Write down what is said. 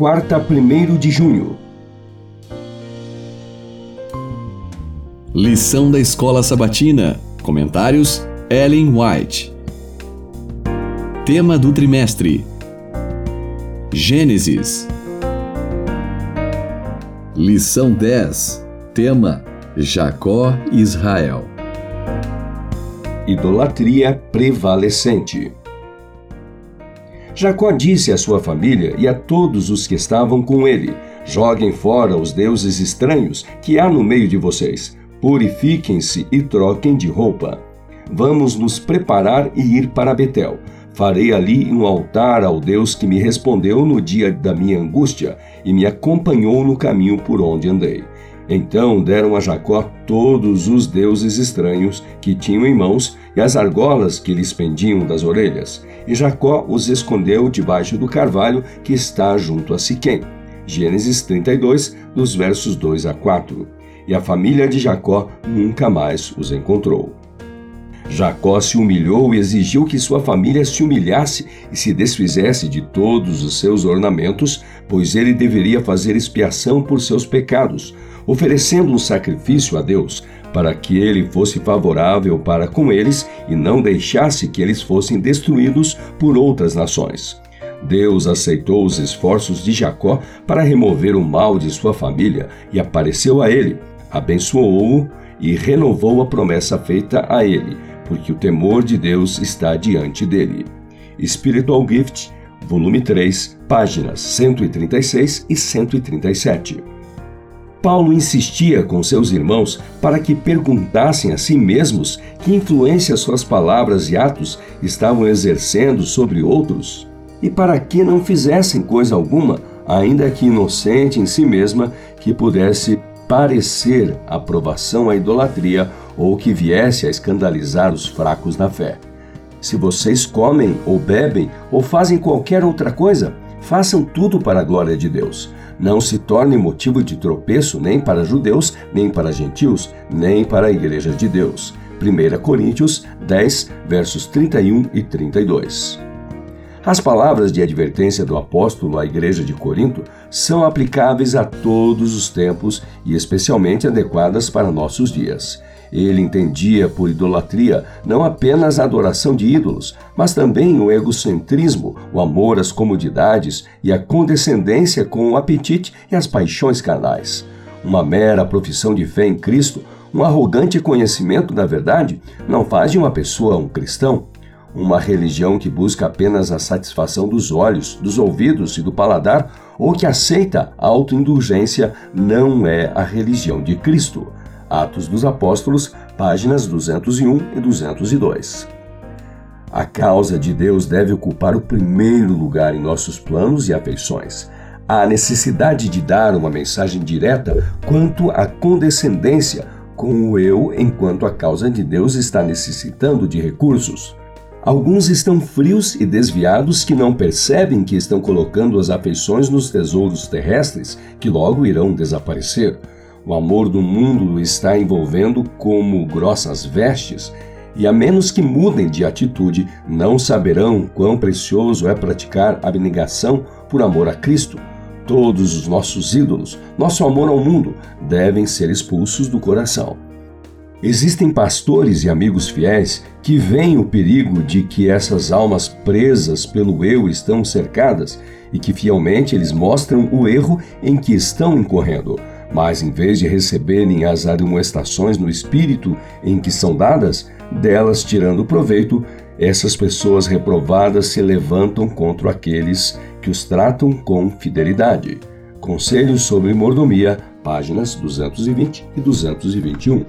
quarta a 1 de junho. Lição da Escola Sabatina. Comentários: Ellen White. Tema do trimestre: Gênesis. Lição 10. Tema: Jacó e Israel. Idolatria prevalecente. Jacó disse à sua família e a todos os que estavam com ele: Joguem fora os deuses estranhos que há no meio de vocês. Purifiquem-se e troquem de roupa. Vamos nos preparar e ir para Betel. Farei ali um altar ao Deus que me respondeu no dia da minha angústia e me acompanhou no caminho por onde andei. Então deram a Jacó todos os deuses estranhos que tinham em mãos e as argolas que lhes pendiam das orelhas. E Jacó os escondeu debaixo do carvalho que está junto a Siquém. Gênesis 32, dos versos 2 a 4. E a família de Jacó nunca mais os encontrou. Jacó se humilhou e exigiu que sua família se humilhasse e se desfizesse de todos os seus ornamentos, pois ele deveria fazer expiação por seus pecados, oferecendo um sacrifício a Deus, para que ele fosse favorável para com eles e não deixasse que eles fossem destruídos por outras nações. Deus aceitou os esforços de Jacó para remover o mal de sua família e apareceu a ele, abençoou-o e renovou a promessa feita a ele porque o temor de Deus está diante dele. Spiritual Gift, volume 3, páginas 136 e 137. Paulo insistia com seus irmãos para que perguntassem a si mesmos que influência suas palavras e atos estavam exercendo sobre outros e para que não fizessem coisa alguma, ainda que inocente em si mesma, que pudesse parecer aprovação à idolatria ou que viesse a escandalizar os fracos na fé. Se vocês comem ou bebem ou fazem qualquer outra coisa, façam tudo para a glória de Deus. Não se torne motivo de tropeço nem para judeus, nem para gentios, nem para a igreja de Deus. 1 Coríntios 10, versos 31 e 32. As palavras de advertência do apóstolo à igreja de Corinto são aplicáveis a todos os tempos e especialmente adequadas para nossos dias. Ele entendia por idolatria não apenas a adoração de ídolos, mas também o egocentrismo, o amor às comodidades e a condescendência com o apetite e as paixões carnais. Uma mera profissão de fé em Cristo, um arrogante conhecimento da verdade, não faz de uma pessoa um cristão. Uma religião que busca apenas a satisfação dos olhos, dos ouvidos e do paladar, ou que aceita a autoindulgência, não é a religião de Cristo. Atos dos Apóstolos, páginas 201 e 202. A causa de Deus deve ocupar o primeiro lugar em nossos planos e afeições. Há necessidade de dar uma mensagem direta quanto à condescendência com o eu, enquanto a causa de Deus está necessitando de recursos. Alguns estão frios e desviados que não percebem que estão colocando as afeições nos tesouros terrestres que logo irão desaparecer. O amor do mundo está envolvendo como grossas vestes, e a menos que mudem de atitude, não saberão quão precioso é praticar abnegação por amor a Cristo. Todos os nossos ídolos, nosso amor ao mundo, devem ser expulsos do coração. Existem pastores e amigos fiéis que veem o perigo de que essas almas presas pelo eu estão cercadas e que fielmente eles mostram o erro em que estão incorrendo. Mas em vez de receberem as admoestações no espírito em que são dadas, delas tirando proveito, essas pessoas reprovadas se levantam contra aqueles que os tratam com fidelidade. Conselhos sobre mordomia, páginas 220 e 221.